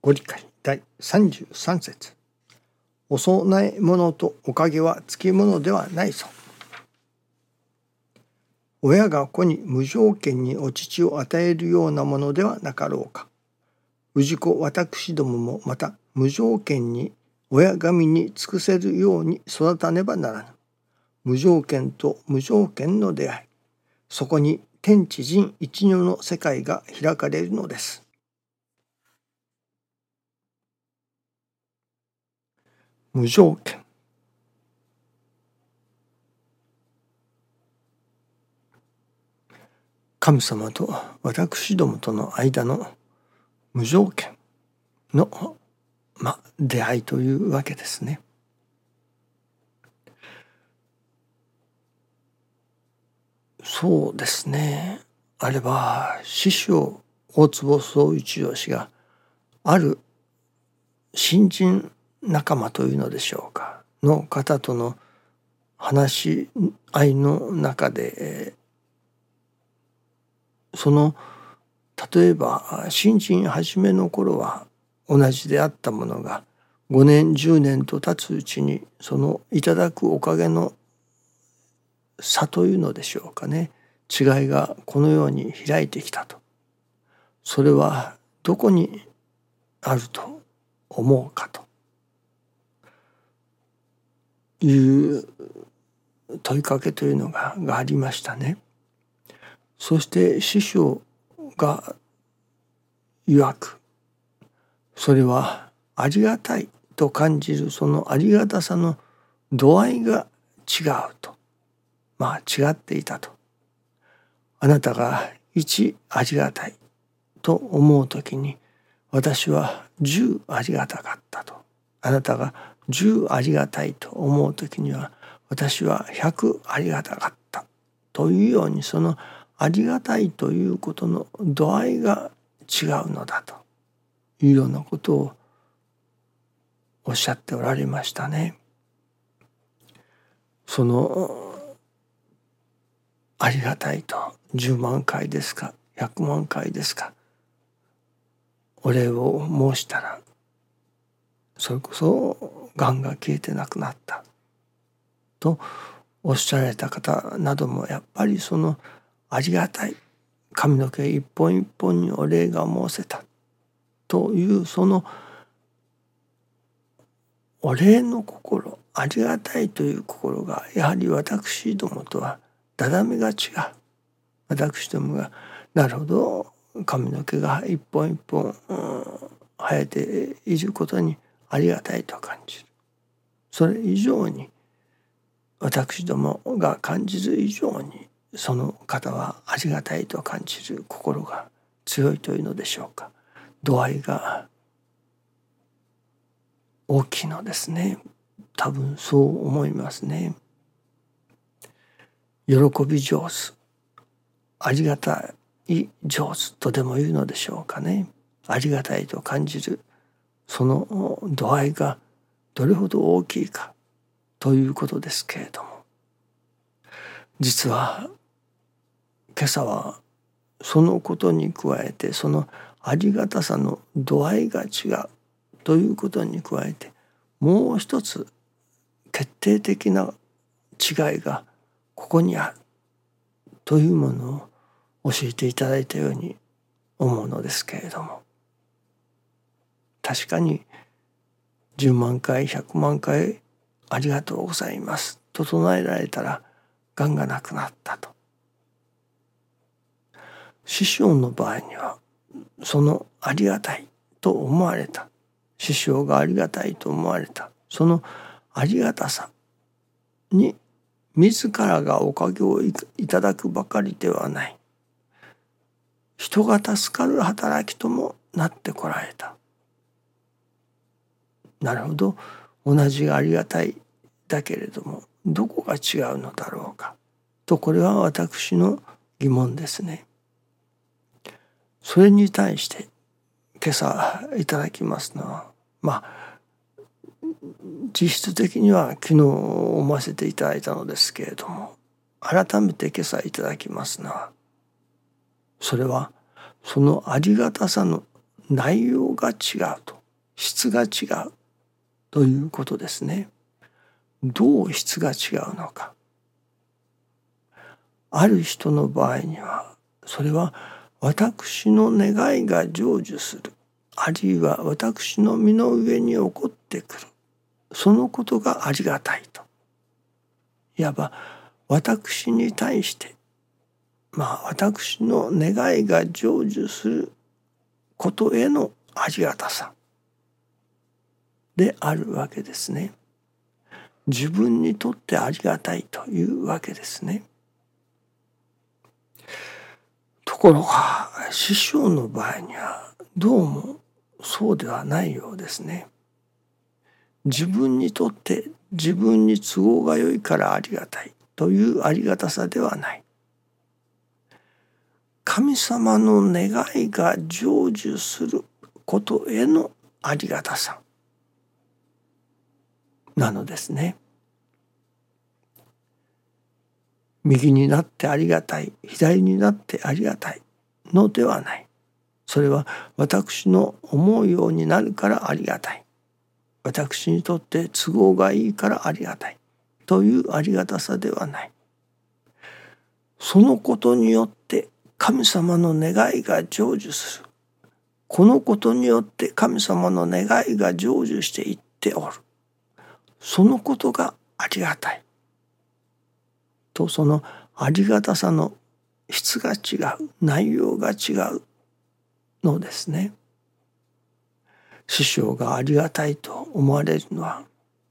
ご理解第33節お供え物とおかげはつきものではないぞ。親が子に無条件にお乳を与えるようなものではなかろうか。氏子私どももまた無条件に親神に尽くせるように育たねばならぬ。無条件と無条件の出会い。そこに天地人一如の世界が開かれるのです。無条件神様と私どもとの間の無条件の、ま、出会いというわけですね。そうですね。あれば師匠大坪宗一郎氏がある新人仲間というのでしょうか？の方との話し合いの中でその例えば新人初めの頃は同じであったものが5年10年と経つうちにそのいただくおかげの差というのでしょうかね。違いがこのように開いてきたと。それはどこにあると思うかと。いう問いかけというのががありましたね。そして師匠が曰くそれはありがたいと感じるそのありがたさの度合いが違うと。まあ違っていたと。あなたが一ありがたいと思う時に私は十ありがたかったと。あなたが十ありがたいと思う時には私は百ありがたかったというようにそのありがたいということの度合いが違うのだというようなことをおっしゃっておられましたね。そのありがたいと10万回ですか100万回ですかお礼を申したらそれこそがんが消えてなくなった。とおっしゃられた方などもやっぱりそのありがたい。髪の毛一本一本にお礼が申せた。というそのお礼の心。ありがたいという心がやはり私どもとはだだめが違う私どもがなるほど。髪の毛が一本一本、うん、生えていることにありがたいと感じる。それ以上に私どもが感じる以上にその方はありがたいと感じる心が強いというのでしょうか。度合いが大きいのですね。多分そう思いますね。喜び上手ありがたい上手とでも言うのでしょうかね。ありがたいと感じるその度合いがどれほど大きいかということですけれども実は今朝はそのことに加えてそのありがたさの度合いが違うということに加えてもう一つ決定的な違いがここにあるというものを教えていただいたように思うのですけれども確かに10万回100万回ありがとうございます。と唱えられたらがんがなくなったと。師匠の場合にはそのありがたいと思われた。師匠がありがたいと思われた。そのありがたさに自らがおかげをいただくばかりではない。人が助かる働きともなってこられた。なるほど同じありがたいだけれどもどこが違うのだろうかとこれは私の疑問ですね。それに対して今朝いただきますのはまあ実質的には昨日思わせていただいたのですけれども改めて今朝いただきますのはそれはそのありがたさの内容が違うと質が違うということですね。どう質が違うのか。ある人の場合にはそれは私の願いが成就するあるいは私の身の上に起こってくるそのことがありがたいといわば私に対してまあ私の願いが成就することへのありがたさであるわけですね。自分にとってありがたいというわけですね。ところが師匠の場合にはどうもそうではないようですね。自分にとって自分に都合が良いからありがたいというありがたさではない。神様の願いが成就することへのありがたさなのですね。右になってありがたい。左になってありがたい。のではない。それは私の思うようになるからありがたい。私にとって都合がいいからありがたい。というありがたさではない。そのことによって神様の願いが成就する。このことによって神様の願いが成就していっておる。そのことがありがたいとそのありがたさの質が違う内容が違うのですね。師匠がありがたいと思われるのは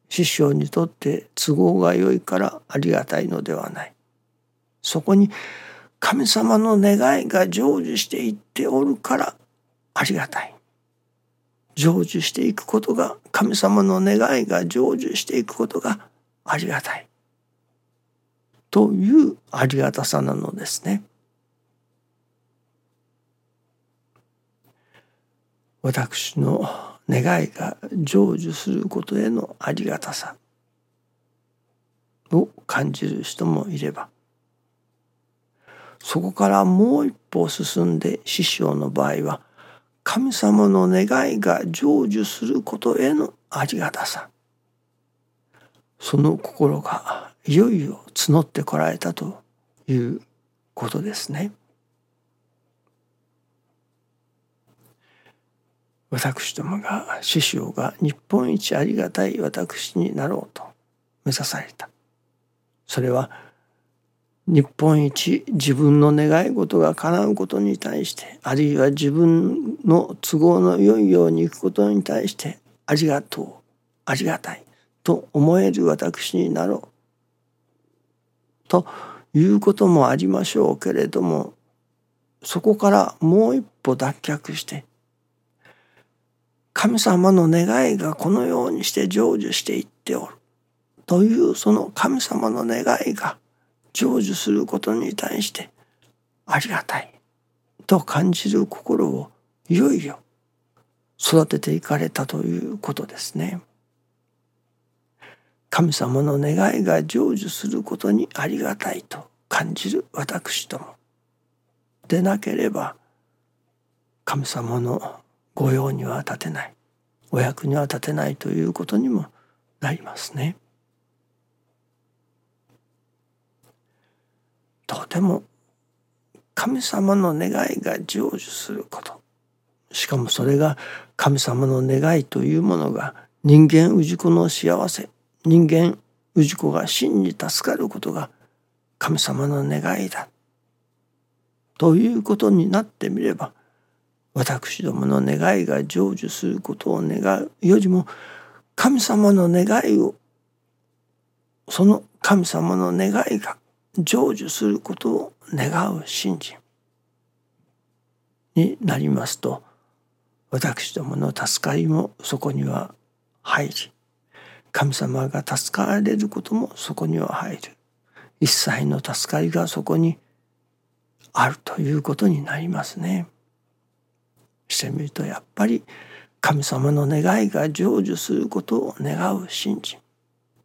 師匠にとって都合が良いからありがたいのではない。そこに神様の願いが成就していっておるからありがたい。成就していくことが神様の願いが成就していくことがありがたい。というありがたさなのですね。私の願いが成就することへのありがたさを感じる人もいればそこからもう一歩進んで師匠の場合は神様の願いが成就することへのありがたさその心がいよいよ募ってこられたということですね。私どもが師匠が日本一ありがたい私になろうと目指されたそれは日本一自分の願い事が叶うことに対してあるいは自分の都合の良いようにいくことに対してありがとうありがたいと思える私になろうということもありましょうけれどもそこからもう一歩脱却して神様の願いがこのようにして成就していっておる。というその神様の願いが成就することに対してありがたいと感じる心をいよいよ育てていかれたということですね。神様の願いが成就することにありがたいと感じる私どもでなければ神様の御用には立てないお役には立てないということにもなりますね。とても神様の願いが成就すること。しかもそれが神様の願いというものが人間氏子の幸せ人間氏子が真に助かることが神様の願いだ。ということになってみれば私どもの願いが成就することを願うよりも神様の願いをその神様の願いが成就することを願う信心になりますと私どもの助かりもそこには入り神様が助かられることもそこには入る一切の助かりがそこにあるということになりますね。してみるとやっぱり神様の願いが成就することを願う信心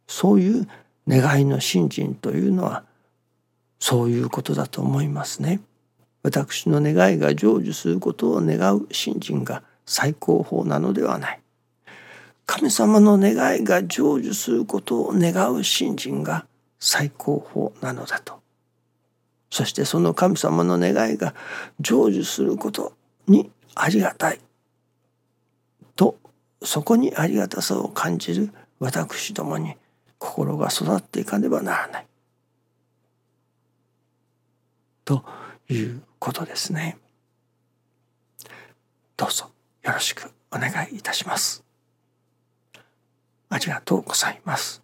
そういう願いの信心というのはそういうことだと思いますね。私の願いが成就することを願う信心が最高峰なのではない神様の願いが成就することを願う信心が最高峰なのだとそしてその神様の願いが成就することにありがたいとそこにありがたさを感じる私どもに心が育っていかねばならない。ということですね。どうぞよろしくお願いいたします。ありがとうございます。